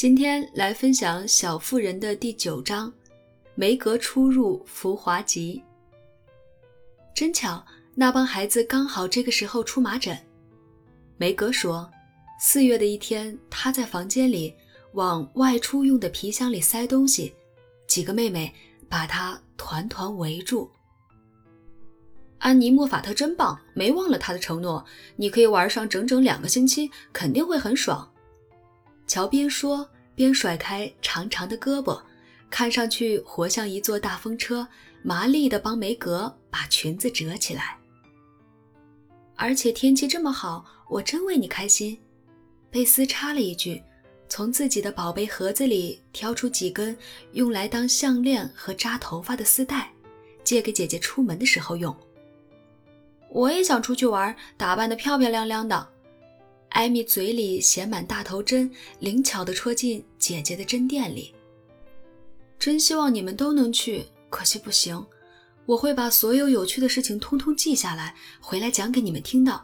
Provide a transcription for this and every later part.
今天来分享《小妇人》的第九章：梅格出入浮华集。真巧，那帮孩子刚好这个时候出麻疹。梅格说，四月的一天，她在房间里往外出用的皮箱里塞东西，几个妹妹把她团团围住。安妮·莫法特真棒，没忘了她的承诺。你可以玩上整整两个星期，肯定会很爽。乔边说边甩开长长的胳膊，看上去活像一座大风车，麻利地帮梅格把裙子折起来。而且天气这么好，我真为你开心。贝斯插了一句，从自己的宝贝盒子里挑出几根用来当项链和扎头发的丝带，借给姐姐出门的时候用。我也想出去玩，打扮得漂漂亮亮的。艾米嘴里衔满大头针，灵巧地戳进姐姐的针垫里。真希望你们都能去，可惜不行。我会把所有有趣的事情通通记下来，回来讲给你们听的。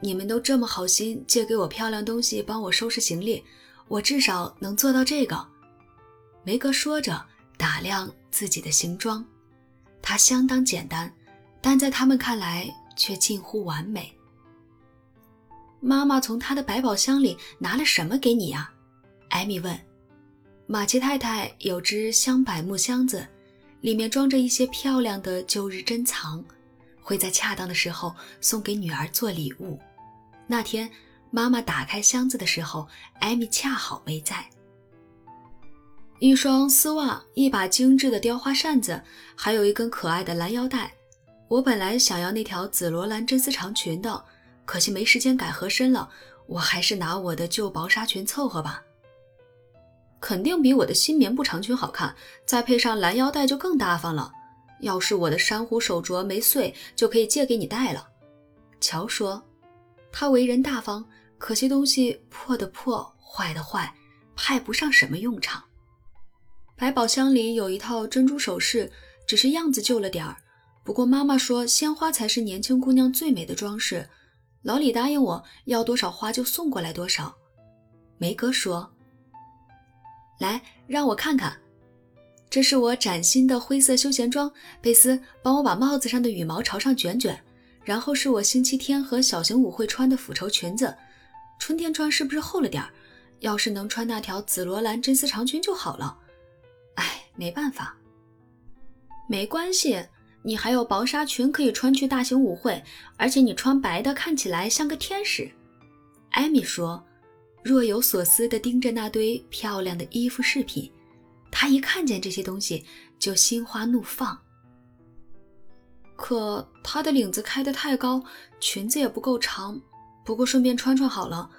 你们都这么好心，借给我漂亮东西，帮我收拾行李，我至少能做到这个。梅格说着，打量自己的行装，它相当简单，但在他们看来。却近乎完美。妈妈从她的百宝箱里拿了什么给你呀？艾米问。马奇太太有只香柏木箱子，里面装着一些漂亮的旧日珍藏，会在恰当的时候送给女儿做礼物。那天妈妈打开箱子的时候，艾米恰好没在。一双丝袜，一把精致的雕花扇子，还有一根可爱的蓝腰带。我本来想要那条紫罗兰真丝长裙的，可惜没时间改合身了。我还是拿我的旧薄纱裙凑合吧。肯定比我的新棉布长裙好看，再配上蓝腰带就更大方了。要是我的珊瑚手镯没碎，就可以借给你戴了。乔说，他为人大方，可惜东西破的破，坏的坏，派不上什么用场。百宝箱里有一套珍珠首饰，只是样子旧了点儿。不过妈妈说，鲜花才是年轻姑娘最美的装饰。老李答应我要多少花就送过来多少。梅格说：“来，让我看看，这是我崭新的灰色休闲装。贝斯，帮我把帽子上的羽毛朝上卷卷。然后是我星期天和小型舞会穿的腐绸裙子，春天穿是不是厚了点儿？要是能穿那条紫罗兰真丝长裙就好了。哎，没办法，没关系。”你还有薄纱裙可以穿去大型舞会，而且你穿白的看起来像个天使。”艾米说，若有所思地盯着那堆漂亮的衣服饰品。她一看见这些东西就心花怒放。可她的领子开得太高，裙子也不够长。不过顺便穿穿好了。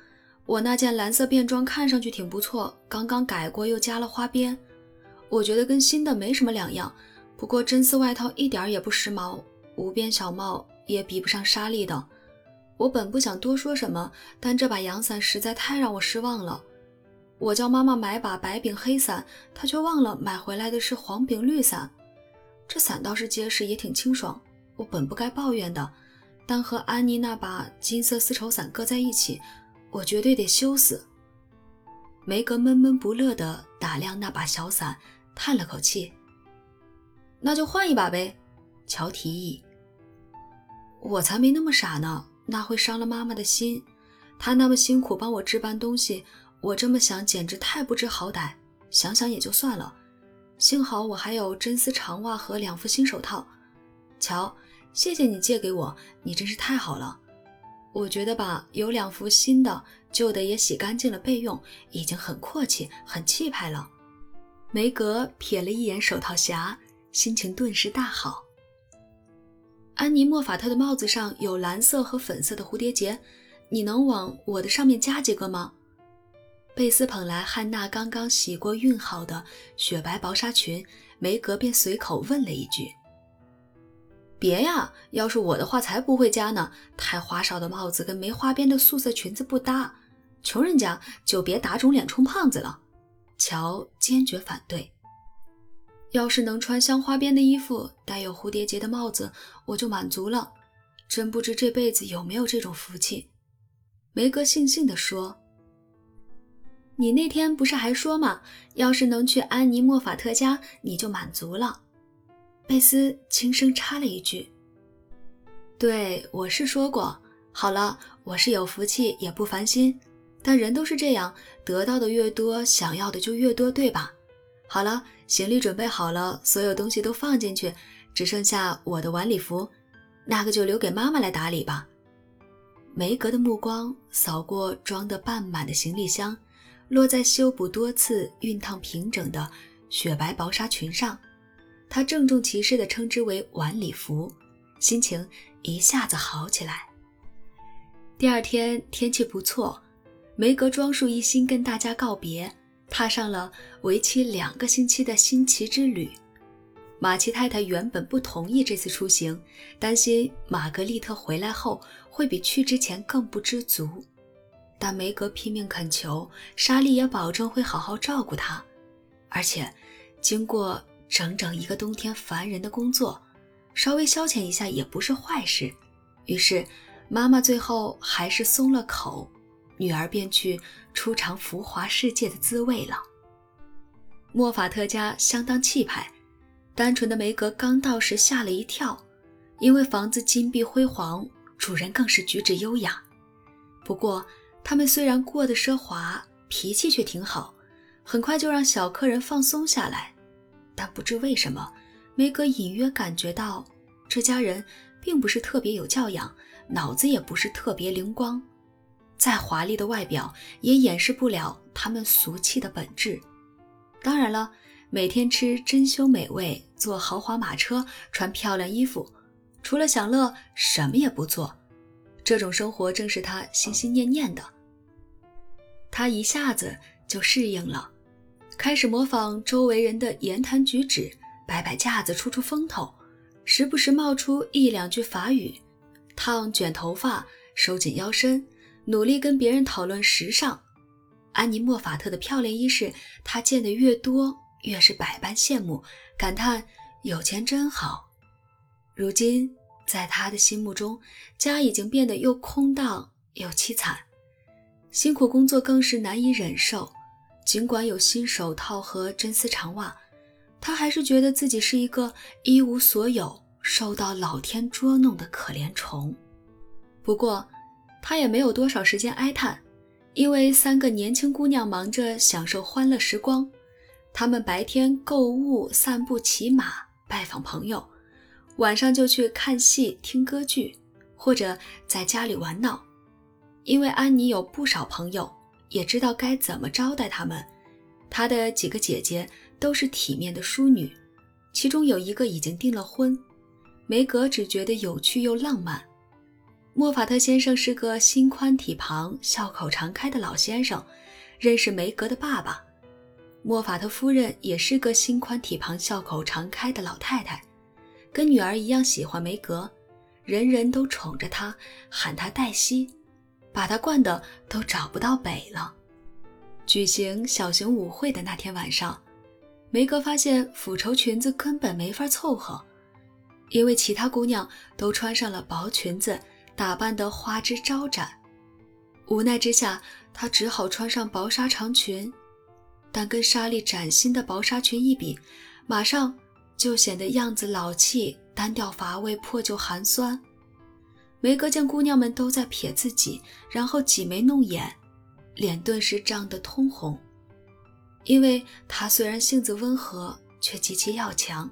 我那件蓝色便装看上去挺不错，刚刚改过又加了花边，我觉得跟新的没什么两样。不过真丝外套一点也不时髦，无边小帽也比不上莎莉的。我本不想多说什么，但这把阳伞实在太让我失望了。我叫妈妈买把白柄黑伞，她却忘了买回来的是黄柄绿伞。这伞倒是结实，也挺清爽。我本不该抱怨的，但和安妮那把金色丝绸伞搁在一起，我绝对得羞死。梅格闷闷不乐地打量那把小伞，叹了口气。那就换一把呗，乔提议。我才没那么傻呢，那会伤了妈妈的心。她那么辛苦帮我置办东西，我这么想简直太不知好歹。想想也就算了，幸好我还有真丝长袜和两副新手套。乔，谢谢你借给我，你真是太好了。我觉得吧，有两副新的，旧的也洗干净了备用，已经很阔气、很气派了。梅格瞥了一眼手套匣。心情顿时大好。安妮·莫法特的帽子上有蓝色和粉色的蝴蝶结，你能往我的上面加几个吗？贝斯捧来汉娜刚刚洗过熨好的雪白薄纱裙，梅格便随口问了一句：“别呀，要是我的话才不会加呢。太花哨的帽子跟没花边的素色裙子不搭，穷人家就别打肿脸充胖子了。”乔坚决反对。要是能穿镶花边的衣服，戴有蝴蝶结的帽子，我就满足了。真不知这辈子有没有这种福气。梅格悻悻地说：“你那天不是还说吗？要是能去安妮·莫法特家，你就满足了。”贝斯轻声插了一句：“对，我是说过。好了，我是有福气，也不烦心。但人都是这样，得到的越多，想要的就越多，对吧？好了，行李准备好了，所有东西都放进去，只剩下我的晚礼服，那个就留给妈妈来打理吧。”梅格的目光扫过装得半满的行李箱，落在修补多次、熨烫平整的雪白薄纱裙上。他郑重其事地称之为晚礼服，心情一下子好起来。第二天天气不错，梅格装束一新跟大家告别，踏上了为期两个星期的新奇之旅。马奇太太原本不同意这次出行，担心玛格丽特回来后会比去之前更不知足，但梅格拼命恳求，莎莉也保证会好好照顾她，而且经过。整整一个冬天烦人的工作，稍微消遣一下也不是坏事。于是，妈妈最后还是松了口，女儿便去初尝浮华世界的滋味了。莫法特家相当气派，单纯的梅格刚到时吓了一跳，因为房子金碧辉煌，主人更是举止优雅。不过，他们虽然过得奢华，脾气却挺好，很快就让小客人放松下来。但不知为什么，梅格隐约感觉到这家人并不是特别有教养，脑子也不是特别灵光。再华丽的外表也掩饰不了他们俗气的本质。当然了，每天吃珍馐美味，坐豪华马车，穿漂亮衣服，除了享乐什么也不做。这种生活正是他心心念念的。他一下子就适应了。开始模仿周围人的言谈举止，摆摆架子，出出风头，时不时冒出一两句法语，烫卷头发，收紧腰身，努力跟别人讨论时尚。安妮·莫法特的漂亮衣饰，她见得越多，越是百般羡慕，感叹有钱真好。如今，在他的心目中，家已经变得又空荡又凄惨，辛苦工作更是难以忍受。尽管有新手套和真丝长袜，他还是觉得自己是一个一无所有、受到老天捉弄的可怜虫。不过，他也没有多少时间哀叹，因为三个年轻姑娘忙着享受欢乐时光。她们白天购物、散步、骑马、拜访朋友，晚上就去看戏、听歌剧，或者在家里玩闹。因为安妮有不少朋友。也知道该怎么招待他们。他的几个姐姐都是体面的淑女，其中有一个已经订了婚。梅格只觉得有趣又浪漫。莫法特先生是个心宽体胖、笑口常开的老先生，认识梅格的爸爸。莫法特夫人也是个心宽体胖、笑口常开的老太太，跟女儿一样喜欢梅格，人人都宠着她，喊她黛西。把她惯得都找不到北了。举行小型舞会的那天晚上，梅格发现腐绸裙子根本没法凑合，因为其他姑娘都穿上了薄裙子，打扮得花枝招展。无奈之下，她只好穿上薄纱长裙，但跟莎莉崭新的薄纱裙一比，马上就显得样子老气、单调乏味、破旧寒酸。梅格见姑娘们都在瞥自己，然后挤眉弄眼，脸顿时涨得通红。因为她虽然性子温和，却极其要强。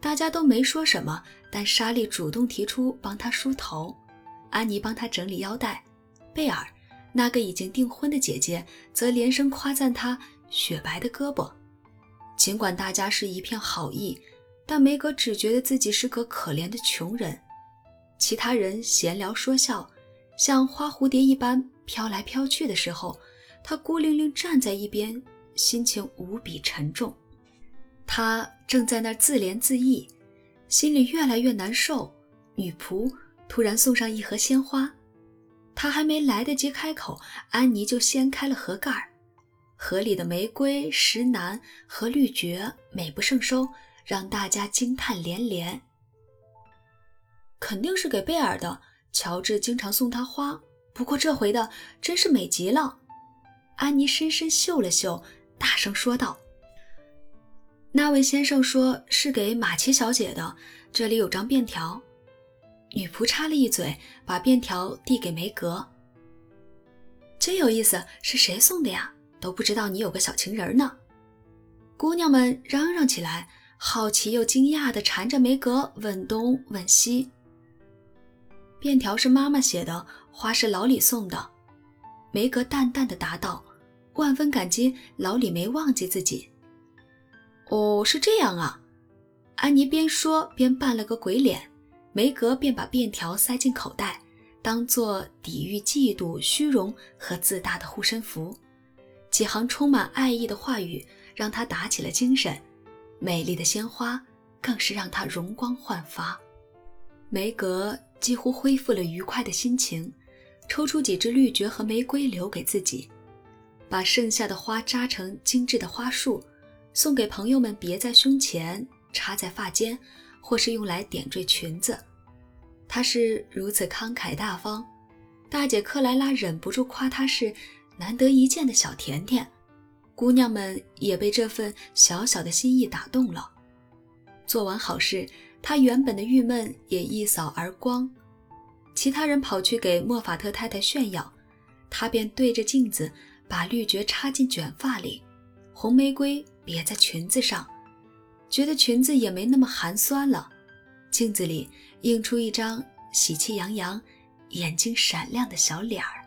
大家都没说什么，但莎莉主动提出帮她梳头，安妮帮她整理腰带，贝尔那个已经订婚的姐姐则连声夸赞她雪白的胳膊。尽管大家是一片好意，但梅格只觉得自己是个可怜的穷人。其他人闲聊说笑，像花蝴蝶一般飘来飘去的时候，他孤零零站在一边，心情无比沉重。他正在那儿自怜自艾，心里越来越难受。女仆突然送上一盒鲜花，他还没来得及开口，安妮就掀开了盒盖儿，盒里的玫瑰、石楠和绿蕨美不胜收，让大家惊叹连连。肯定是给贝尔的。乔治经常送他花，不过这回的真是美极了。安妮深深嗅了嗅，大声说道：“那位先生说是给马奇小姐的，这里有张便条。”女仆插了一嘴，把便条递给梅格。真有意思，是谁送的呀？都不知道你有个小情人呢。姑娘们嚷嚷起来，好奇又惊讶地缠着梅格问东问西。便条是妈妈写的，花是老李送的。梅格淡淡的答道，万分感激老李没忘记自己。哦，是这样啊。安妮边说边扮了个鬼脸。梅格便把便条塞进口袋，当做抵御嫉妒、虚荣和自大的护身符。几行充满爱意的话语让他打起了精神，美丽的鲜花更是让他容光焕发。梅格几乎恢复了愉快的心情，抽出几支绿蕨和玫瑰留给自己，把剩下的花扎成精致的花束，送给朋友们别在胸前，插在发间。或是用来点缀裙子，他是如此慷慨大方，大姐克莱拉忍不住夸他是难得一见的小甜甜。姑娘们也被这份小小的心意打动了。做完好事，她原本的郁闷也一扫而光。其他人跑去给莫法特太太炫耀，她便对着镜子把绿蕨插进卷发里，红玫瑰别在裙子上。觉得裙子也没那么寒酸了，镜子里映出一张喜气洋洋、眼睛闪亮的小脸儿。